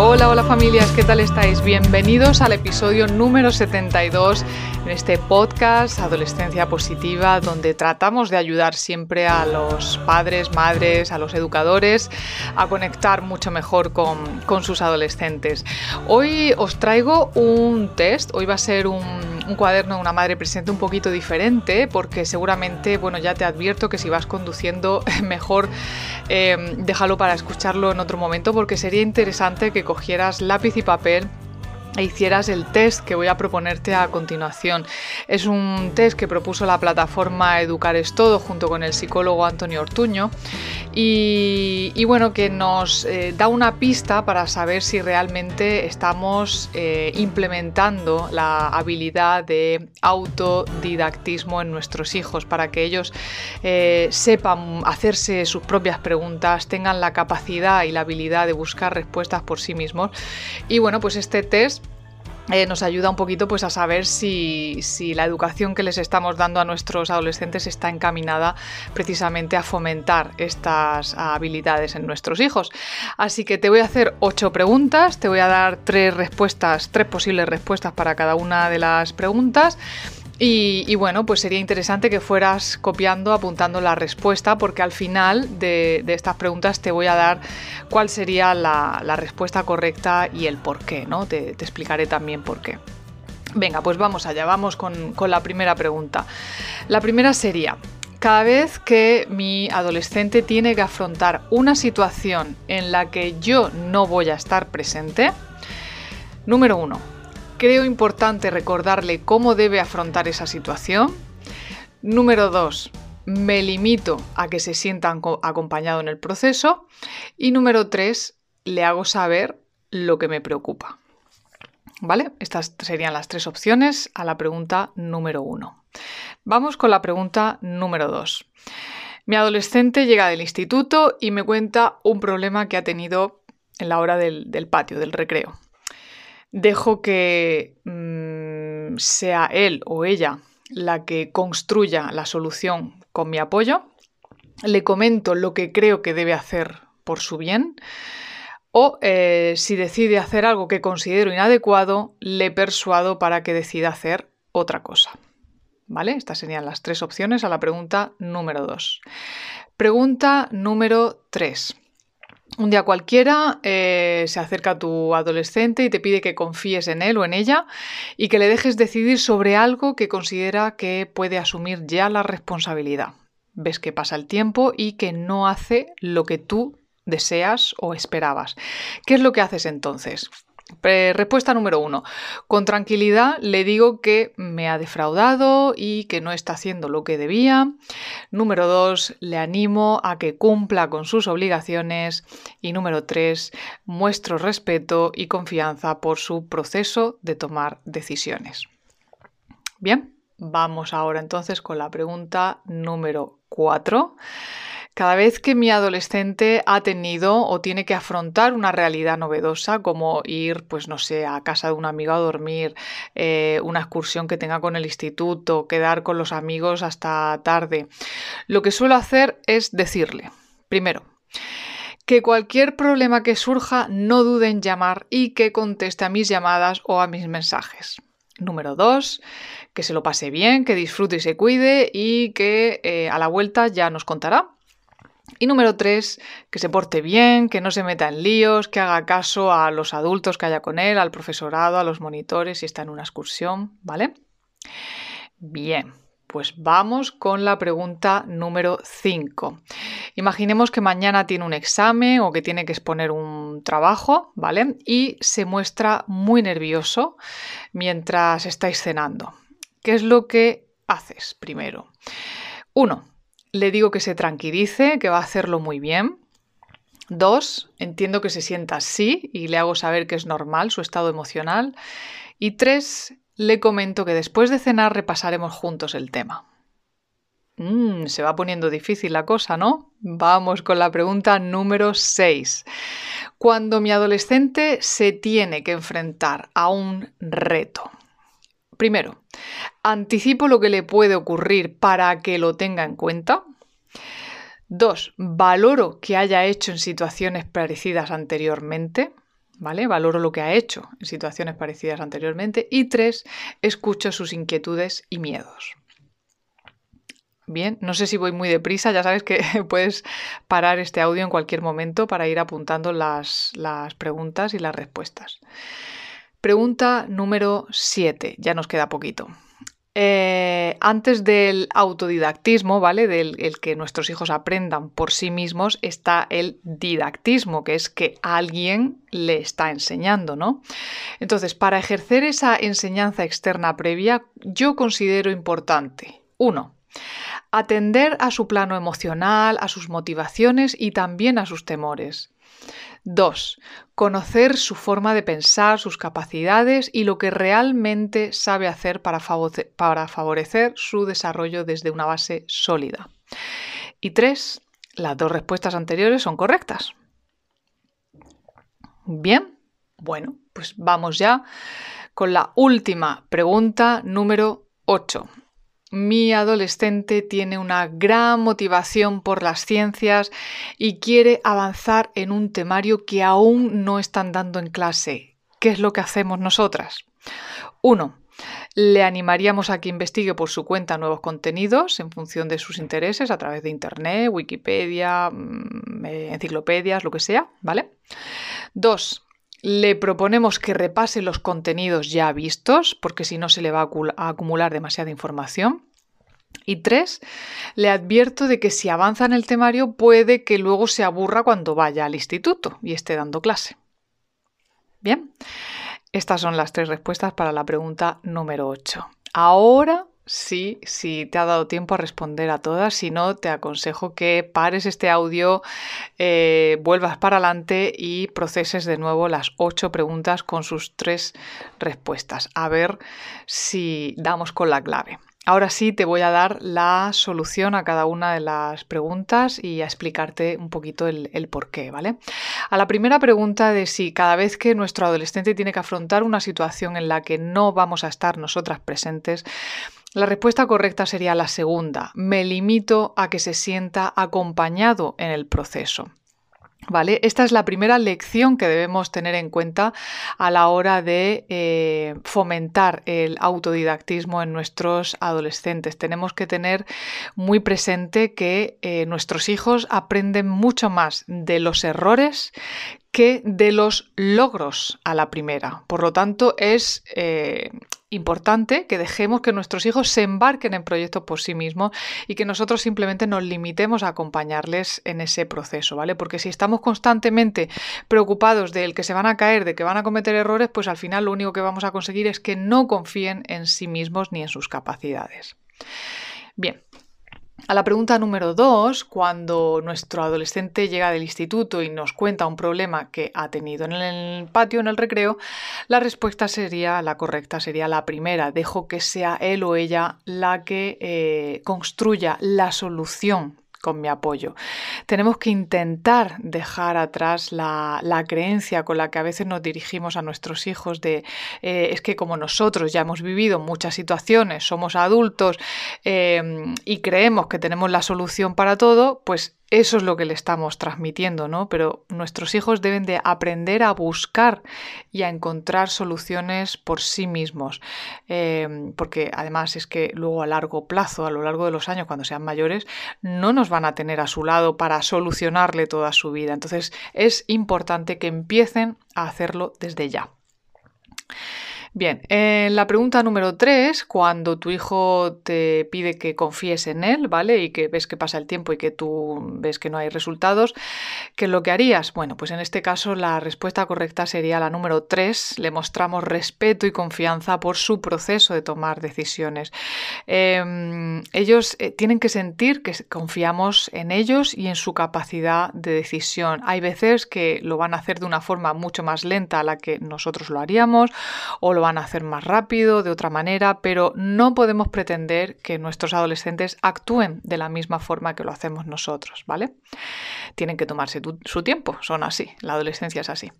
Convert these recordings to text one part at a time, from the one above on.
Hola, hola familias, ¿qué tal estáis? Bienvenidos al episodio número 72 en este podcast Adolescencia Positiva, donde tratamos de ayudar siempre a los padres, madres, a los educadores a conectar mucho mejor con, sus adolescentes. Hoy os traigo un test, hoy va a ser un un cuaderno de una madre presente un poquito diferente, porque seguramente, bueno, ya te advierto que si vas conduciendo, mejor eh, déjalo para escucharlo en otro momento, porque sería interesante que cogieras lápiz y papel e hicieras el test que voy a proponerte a continuación. Es un test que propuso la plataforma Educar es Todo junto con el psicólogo Antonio Ortuño y, bueno, que nos eh, da una pista para saber si realmente estamos eh, implementando la habilidad de autodidactismo en nuestros hijos para que ellos eh, sepan hacerse sus propias preguntas, tengan la capacidad y la habilidad de buscar respuestas por sí mismos. Y bueno, pues este test eh, nos ayuda un poquito pues, a saber si, la educación que les estamos dando a nuestros adolescentes está encaminada precisamente a fomentar estas habilidades en nuestros hijos. Así que te voy a hacer ocho preguntas, te voy a dar tres respuestas, tres posibles respuestas para cada una de las preguntas. Y, bueno, pues sería interesante que fueras copiando, apuntando la respuesta, porque al final de, estas preguntas te voy a dar cuál sería la, respuesta correcta y el por qué, ¿no? Te, explicaré también por qué. Venga, pues vamos allá, vamos con, con la primera pregunta. La primera sería, cada vez que mi adolescente tiene que afrontar una situación en la que yo no voy a estar presente, número uno, Creo importante recordarle cómo debe afrontar esa situación. Número dos, me limito a que se sienta acompañado en el proceso. Y número tres, le hago saber lo que me preocupa. ¿Vale? Estas serían las tres opciones a la pregunta número uno. Vamos con la pregunta número dos. Mi adolescente llega del instituto y me cuenta un problema que ha tenido en la hora del patio, del recreo dejo que mm, sea él o ella la que construya la solución con mi apoyo, le comento lo que creo que debe hacer por su bien, o eh, si decide hacer algo que considero inadecuado, le persuado para que decida hacer otra cosa. ¿Vale? Estas serían las tres opciones a la pregunta número 2. Pregunta número 3. Un día cualquiera eh, se acerca a tu adolescente y te pide que confíes en él o en ella y que le dejes decidir sobre algo que considera que puede asumir ya la responsabilidad. Ves que pasa el tiempo y que no hace lo que tú deseas o esperabas. ¿Qué es lo que haces entonces? Respuesta número uno. Con tranquilidad le digo que me ha defraudado y que no está haciendo lo que debía. Número dos, le animo a que cumpla con sus obligaciones. Y número tres, muestro respeto y confianza por su proceso de tomar decisiones. Bien, vamos ahora entonces con la pregunta número cuatro. Cada vez que mi adolescente ha tenido o tiene que afrontar una realidad novedosa, como ir, pues no sé, a casa de un amigo a dormir, eh, una excursión que tenga con el instituto, quedar con los amigos hasta tarde, lo que suelo hacer es decirle, primero, que cualquier problema que surja no dude en llamar y que conteste a mis llamadas o a mis mensajes. Número dos, que se lo pase bien, que disfrute y se cuide y que eh, a la vuelta ya nos contará y número tres, que se porte bien, que no se meta en líos, que haga caso a los adultos que haya con él, al profesorado, a los monitores si está en una excursión, ¿vale? Bien, pues vamos con la pregunta número 5. Imaginemos que mañana tiene un examen o que tiene que exponer un trabajo, ¿vale? Y se muestra muy nervioso mientras estáis cenando. ¿Qué es lo que haces primero? Uno, le digo que se tranquilice, que va a hacerlo muy bien. Dos, entiendo que se sienta así y le hago saber que es normal su estado emocional. Y tres, le comento que después de cenar repasaremos juntos el tema. Mm, se va poniendo difícil la cosa, ¿no? Vamos con la pregunta número 6. Cuando mi adolescente se tiene que enfrentar a un reto. Primero, anticipo lo que le puede ocurrir para que lo tenga en cuenta. Dos, valoro que haya hecho en situaciones parecidas anteriormente. ¿Vale? Valoro lo que ha hecho en situaciones parecidas anteriormente. Y tres, escucho sus inquietudes y miedos. Bien, no sé si voy muy deprisa, ya sabes que puedes parar este audio en cualquier momento para ir apuntando las, preguntas y las respuestas. Pregunta número 7, ya nos queda poquito. Eh, antes del autodidactismo, ¿vale? Del el que nuestros hijos aprendan por sí mismos, está el didactismo, que es que alguien le está enseñando, ¿no? Entonces, para ejercer esa enseñanza externa previa, yo considero importante, uno, atender a su plano emocional, a sus motivaciones y también a sus temores. 2. Conocer su forma de pensar, sus capacidades y lo que realmente sabe hacer para, favorecer su desarrollo desde una base sólida. Y 3. Las dos respuestas anteriores son correctas. Bien, bueno, pues vamos ya con la última pregunta número 8. Mi adolescente tiene una gran motivación por las ciencias y quiere avanzar en un temario que aún no están dando en clase. ¿Qué es lo que hacemos nosotras? 1. Le animaríamos a que investigue por su cuenta nuevos contenidos en función de sus intereses a través de Internet, Wikipedia, mm, eh, enciclopedias, lo que sea, ¿vale? 2 le proponemos que repase los contenidos ya vistos, porque si no se le va a acumular demasiada información. Y tres, le advierto de que si avanza en el temario puede que luego se aburra cuando vaya al instituto y esté dando clase. Bien, estas son las tres respuestas para la pregunta número 8. Ahora sí, si te ha dado tiempo a responder a todas. Si no, te aconsejo que pares este audio, eh, vuelvas para adelante y proceses de nuevo las ocho preguntas con sus tres respuestas. A ver si damos con la clave. Ahora sí te voy a dar la solución a cada una de las preguntas y a explicarte un poquito el, el por qué, ¿vale? A la primera pregunta de si cada vez que nuestro adolescente tiene que afrontar una situación en la que no vamos a estar nosotras presentes, la respuesta correcta sería la segunda. Me limito a que se sienta acompañado en el proceso. ¿Vale? Esta es la primera lección que debemos tener en cuenta a la hora de eh, fomentar el autodidactismo en nuestros adolescentes. Tenemos que tener muy presente que eh, nuestros hijos aprenden mucho más de los errores que de los logros a la primera. Por lo tanto, es eh, importante que dejemos que nuestros hijos se embarquen en proyectos por sí mismos y que nosotros simplemente nos limitemos a acompañarles en ese proceso, ¿vale? Porque si estamos constantemente preocupados de que se van a caer, de que van a cometer errores, pues al final lo único que vamos a conseguir es que no confíen en sí mismos ni en sus capacidades. Bien, a la pregunta número dos, cuando nuestro adolescente llega del instituto y nos cuenta un problema que ha tenido en el patio, en el recreo, la respuesta sería, la correcta sería la primera. Dejo que sea él o ella la que eh, construya la solución con mi apoyo. Tenemos que intentar dejar atrás la, creencia con la que a veces nos dirigimos a nuestros hijos de eh, es que como nosotros ya hemos vivido muchas situaciones, somos adultos eh, y creemos que tenemos la solución para todo, pues eso es lo que le estamos transmitiendo, ¿no? Pero nuestros hijos deben de aprender a buscar y a encontrar soluciones por sí mismos, em, porque además es que luego a largo plazo, a lo largo de los años, cuando sean mayores, no nos van a tener a su lado para solucionarle toda su vida. Entonces es importante que empiecen a hacerlo desde ya. Bien, en la pregunta número 3, cuando tu hijo te pide que confíes en él, ¿vale? Y que ves que pasa el tiempo y que tú ves que no hay resultados, ¿qué es lo que harías? Bueno, pues en este caso la respuesta correcta sería la número 3. Le mostramos respeto y confianza por su proceso de tomar decisiones. Em, ellos eh, tienen que sentir que confiamos en ellos y en su capacidad de decisión. Hay veces que lo van a hacer de una forma mucho más lenta a la que nosotros lo haríamos o lo a hacer más rápido, de otra manera, pero no podemos pretender que nuestros adolescentes actúen de la misma forma que lo hacemos nosotros, ¿vale? Tienen que tomarse su tiempo, son así, la adolescencia es así.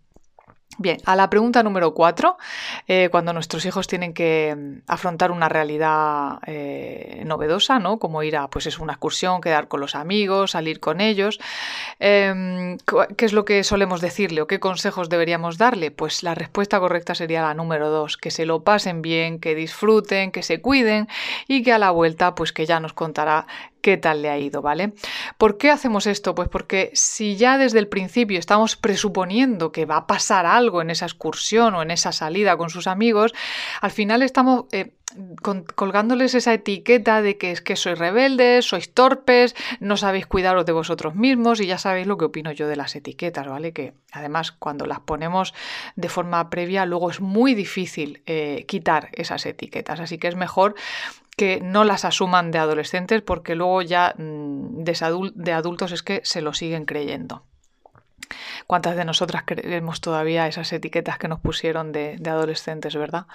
Bien, a la pregunta número cuatro, eh, cuando nuestros hijos tienen que mm, afrontar una realidad eh, novedosa, ¿no? Como ir a pues es una excursión, quedar con los amigos, salir con ellos. Em, ¿Qué es lo que solemos decirle o qué consejos deberíamos darle? Pues la respuesta correcta sería la número dos, que se lo pasen bien, que disfruten, que se cuiden y que a la vuelta, pues que ya nos contará qué tal le ha ido, ¿vale? ¿Por qué hacemos esto? Pues porque si ya desde el principio estamos presuponiendo que va a pasar algo en esa excursión o en esa salida con sus amigos, al final estamos eh, colgándoles esa etiqueta de que es que sois rebeldes, sois torpes, no sabéis cuidaros de vosotros mismos y ya sabéis lo que opino yo de las etiquetas, ¿vale? Que además cuando las ponemos de forma previa luego es muy difícil eh, quitar esas etiquetas, así que es mejor que no las asuman de adolescentes porque luego ya mm, de adultos es que se lo siguen creyendo. ¿Cuántas de nosotras creemos todavía esas etiquetas que nos pusieron de, de adolescentes, verdad?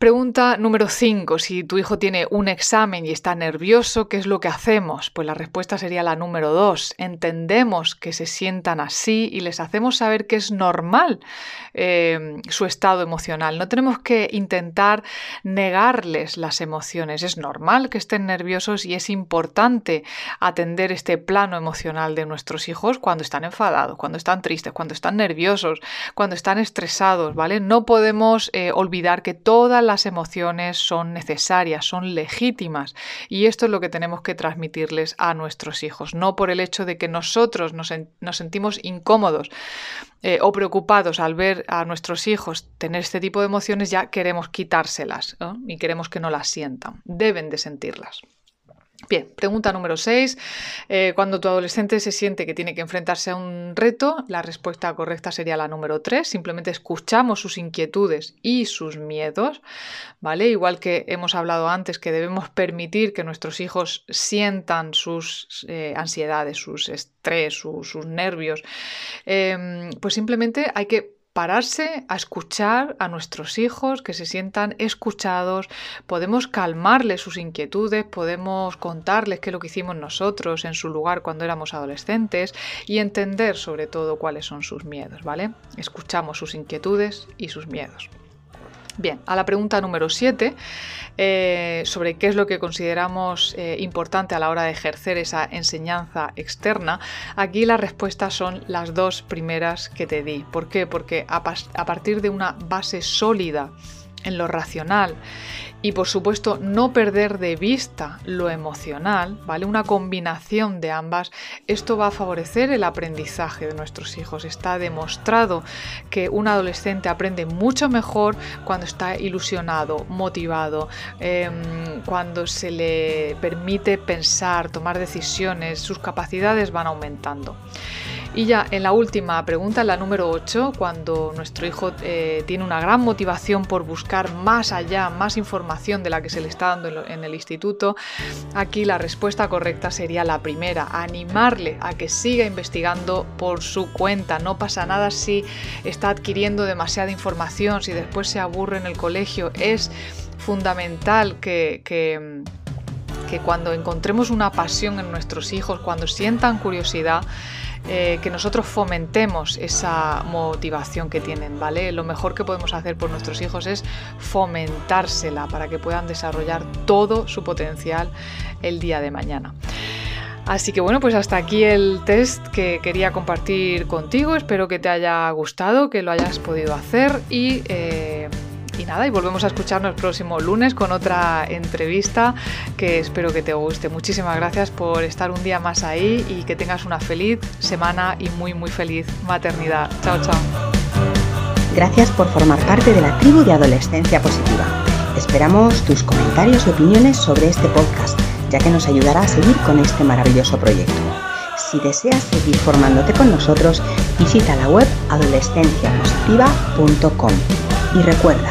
Pregunta número 5. Si tu hijo tiene un examen y está nervioso, ¿qué es lo que hacemos? Pues la respuesta sería la número 2. Entendemos que se sientan así y les hacemos saber que es normal eh, su estado emocional. No tenemos que intentar negarles las emociones. Es normal que estén nerviosos y es importante atender este plano emocional de nuestros hijos cuando están enfadados, cuando están tristes, cuando están nerviosos, cuando están estresados, ¿vale? No podemos eh, olvidar que todas las emociones son necesarias, son legítimas y esto es lo que tenemos que transmitirles a nuestros hijos, no por el hecho de que nosotros nos, sentimos incómodos eh, o preocupados al ver a nuestros hijos tener este tipo de emociones, ya queremos quitárselas y queremos que no las sientan, deben de sentirlas. Bien, pregunta número 6. Eh, cuando tu adolescente se siente que tiene que enfrentarse a un reto, la respuesta correcta sería la número 3. Simplemente escuchamos sus inquietudes y sus miedos, ¿vale? Igual que hemos hablado antes que debemos permitir que nuestros hijos sientan sus eh, ansiedades, sus estrés, sus nervios, em, pues simplemente hay que pararse a escuchar a nuestros hijos, que se sientan escuchados, podemos calmarles sus inquietudes, podemos contarles qué es lo que hicimos nosotros en su lugar cuando éramos adolescentes y entender sobre todo cuáles son sus miedos, ¿vale? Escuchamos sus inquietudes y sus miedos. Bien, a la pregunta número 7, eh, sobre qué es lo que consideramos eh, importante a la hora de ejercer esa enseñanza externa, aquí las respuestas son las dos primeras que te di. ¿Por qué? Porque a partir de una base sólida en lo racional y por supuesto no perder de vista lo emocional, ¿vale? Una combinación de ambas, esto va a favorecer el aprendizaje de nuestros hijos. Está demostrado que un adolescente aprende mucho mejor cuando está ilusionado, motivado, em, cuando se le permite pensar, tomar decisiones, sus capacidades van aumentando. Y ya en la última pregunta, en la número 8, cuando nuestro hijo eh, tiene una gran motivación por buscar más allá, más información de la que se le está dando en el instituto, aquí la respuesta correcta sería la primera, animarle a que siga investigando por su cuenta. No pasa nada si está adquiriendo demasiada información, si después se aburre en el colegio. Es fundamental que, cuando encontremos una pasión en nuestros hijos, cuando sientan curiosidad, eh, que nosotros fomentemos esa motivación que tienen, ¿vale? Lo mejor que podemos hacer por nuestros hijos es fomentársela para que puedan desarrollar todo su potencial el día de mañana. Así que bueno, pues hasta aquí el test que quería compartir contigo. Espero que te haya gustado, que lo hayas podido hacer y eh, y nada, y volvemos a escucharnos el próximo lunes con otra entrevista que espero que te guste. Muchísimas gracias por estar un día más ahí y que tengas una feliz semana y muy, muy feliz maternidad. Chao, chao. Gracias por formar parte de la tribu de Adolescencia Positiva. Esperamos tus comentarios y opiniones sobre este podcast, ya que nos ayudará a seguir con este maravilloso proyecto. Si deseas seguir formándote con nosotros, visita la web adolescenciapositiva.com. Y recuerda,